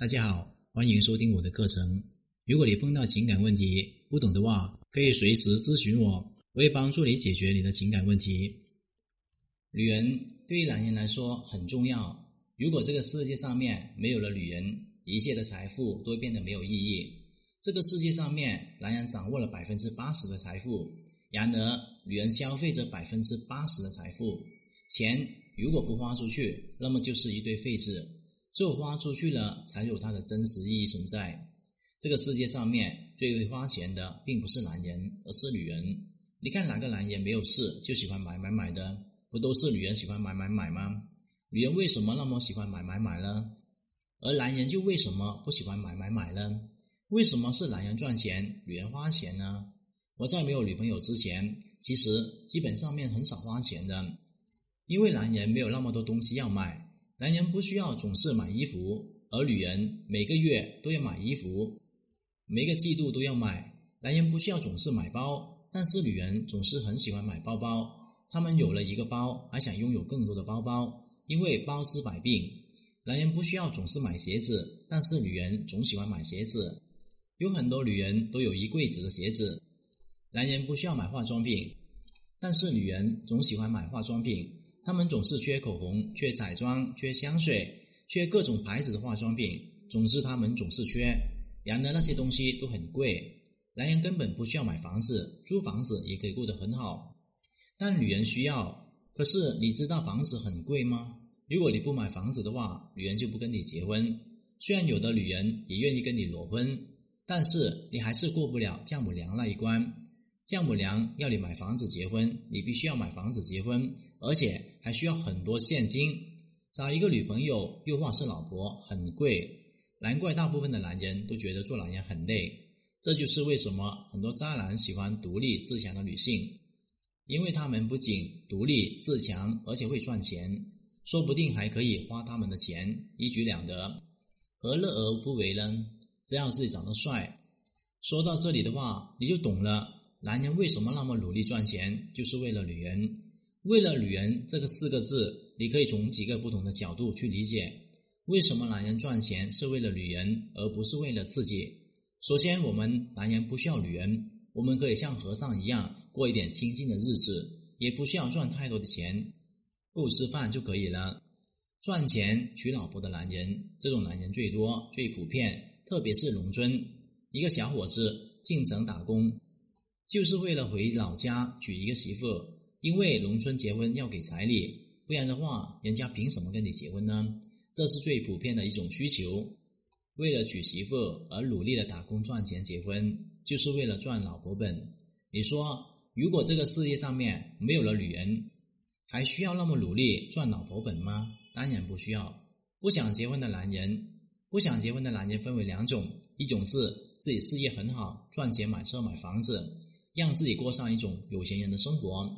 大家好，欢迎收听我的课程。如果你碰到情感问题不懂的话，可以随时咨询我，我会帮助你解决你的情感问题。女人对于男人来说很重要。如果这个世界上面没有了女人，一切的财富都会变得没有意义。这个世界上面，男人掌握了百分之八十的财富，然而女人消费着百分之八十的财富。钱如果不花出去，那么就是一堆废纸；只有花出去了，才有它的真实意义存在。这个世界上面最会花钱的，并不是男人，而是女人。你看哪个男人没有事就喜欢买买买的？不都是女人喜欢买买买吗？女人为什么那么喜欢买买买呢？而男人就为什么不喜欢买买买呢？为什么是男人赚钱，女人花钱呢？我在没有女朋友之前，其实基本上面很少花钱的。因为男人没有那么多东西要买，男人不需要总是买衣服，而女人每个月都要买衣服，每个季度都要买。男人不需要总是买包，但是女人总是很喜欢买包包。他们有了一个包，还想拥有更多的包包，因为包治百病。男人不需要总是买鞋子，但是女人总喜欢买鞋子。有很多女人都有一柜子的鞋子。男人不需要买化妆品，但是女人总喜欢买化妆品。他们总是缺口红、缺彩妆、缺香水、缺各种牌子的化妆品。总之，他们总是缺。然而，那些东西都很贵。男人根本不需要买房子，租房子也可以过得很好。但女人需要。可是，你知道房子很贵吗？如果你不买房子的话，女人就不跟你结婚。虽然有的女人也愿意跟你裸婚，但是你还是过不了丈母娘那一关。丈母娘要你买房子结婚，你必须要买房子结婚，而且还需要很多现金。找一个女朋友又或是老婆很贵，难怪大部分的男人都觉得做男人很累。这就是为什么很多渣男喜欢独立自强的女性，因为他们不仅独立自强，而且会赚钱，说不定还可以花他们的钱，一举两得，何乐而不为呢？只要自己长得帅。说到这里的话，你就懂了。男人为什么那么努力赚钱，就是为了女人。为了女人这个四个字，你可以从几个不同的角度去理解。为什么男人赚钱是为了女人，而不是为了自己？首先，我们男人不需要女人，我们可以像和尚一样过一点清静的日子，也不需要赚太多的钱，够吃饭就可以了。赚钱娶老婆的男人，这种男人最多、最普遍，特别是农村，一个小伙子进城打工。就是为了回老家娶一个媳妇，因为农村结婚要给彩礼，不然的话，人家凭什么跟你结婚呢？这是最普遍的一种需求。为了娶媳妇而努力的打工赚钱结婚，就是为了赚老婆本。你说，如果这个世界上面没有了女人，还需要那么努力赚老婆本吗？当然不需要。不想结婚的男人，不想结婚的男人分为两种：一种是自己事业很好，赚钱买车买房子。让自己过上一种有钱人的生活，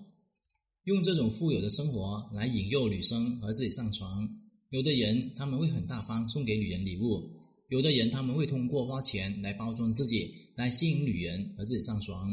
用这种富有的生活来引诱女生和自己上床。有的人他们会很大方，送给女人礼物；有的人他们会通过花钱来包装自己，来吸引女人和自己上床。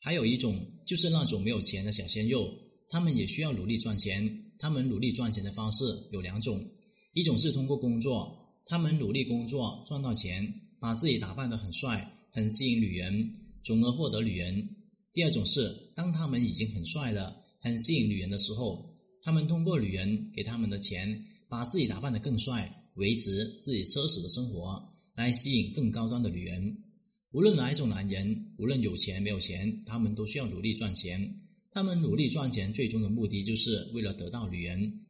还有一种就是那种没有钱的小鲜肉，他们也需要努力赚钱。他们努力赚钱的方式有两种：一种是通过工作，他们努力工作赚到钱，把自己打扮得很帅，很吸引女人。从而获得女人。第二种是，当他们已经很帅了，很吸引女人的时候，他们通过女人给他们的钱，把自己打扮得更帅，维持自己奢侈的生活，来吸引更高端的女人。无论哪一种男人，无论有钱没有钱，他们都需要努力赚钱。他们努力赚钱，最终的目的就是为了得到女人，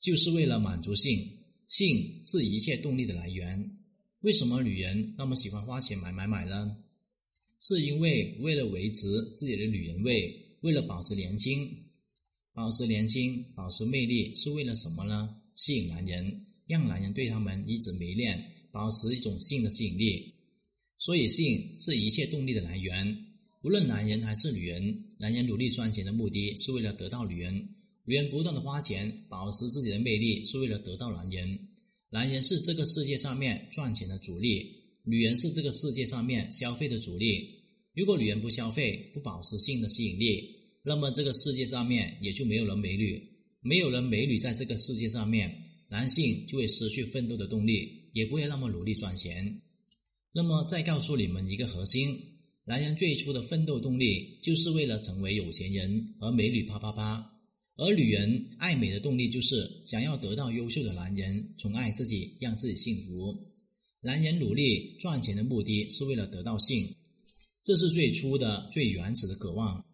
就是为了满足性。性是一切动力的来源。为什么女人那么喜欢花钱买买买呢？是因为为了维持自己的女人味，为了保持年轻，保持年轻，保持魅力，是为了什么呢？吸引男人，让男人对他们一直迷恋，保持一种性的吸引力。所以，性是一切动力的来源。无论男人还是女人，男人努力赚钱的目的是为了得到女人；女人不断的花钱，保持自己的魅力，是为了得到男人。男人是这个世界上面赚钱的主力。女人是这个世界上面消费的主力。如果女人不消费，不保持性的吸引力，那么这个世界上面也就没有了美女。没有了美女在这个世界上面，男性就会失去奋斗的动力。也不会那么努力赚钱。那么，再告诉你们一个核心：男人最初的奋斗动力就是为了成为有钱人和美女啪啪啪，而女人爱美的动力就是想要得到优秀的男人宠爱自己，让自己幸福。男人努力赚钱的目的是为了得到性，这是最初的、最原始的渴望。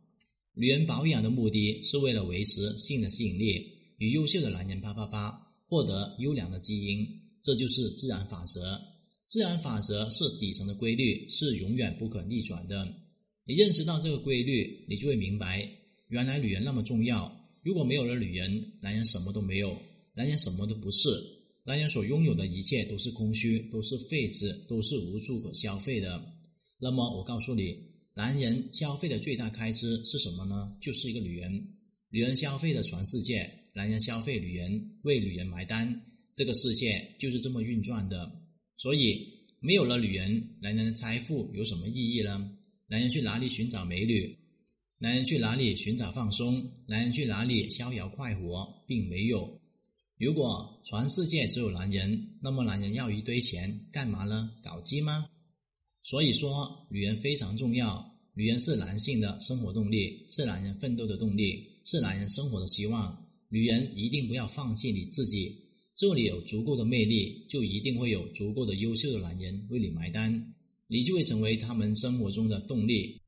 女人保养的目的是为了维持性的吸引力，与优秀的男人啪啪啪，获得优良的基因。这就是自然法则。自然法则是底层的规律，是永远不可逆转的。你认识到这个规律，你就会明白，原来女人那么重要。如果没有了女人，男人什么都没有，男人什么都不是。男人所拥有的一切都是空虚，都是废纸，都是无处可消费的。那么，我告诉你，男人消费的最大开支是什么呢？就是一个女人。女人消费的全世界，男人消费女人，为女人埋单。这个世界就是这么运转的。所以，没有了女人，男人的财富有什么意义呢？男人去哪里寻找美女？男人去哪里寻找放松？男人去哪里逍遥快活？并没有。如果全世界只有男人，那么男人要一堆钱干嘛呢？搞基吗？所以说，女人非常重要。女人是男性的生活动力，是男人奋斗的动力，是男人生活的希望。女人一定不要放弃你自己。这里有足够的魅力，就一定会有足够的优秀的男人为你埋单，你就会成为他们生活中的动力。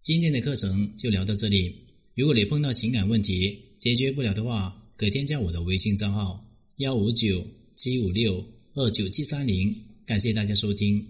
今天的课程就聊到这里。如果你碰到情感问题解决不了的话，可添加我的微信账号幺五九七五六二九七三零。感谢大家收听。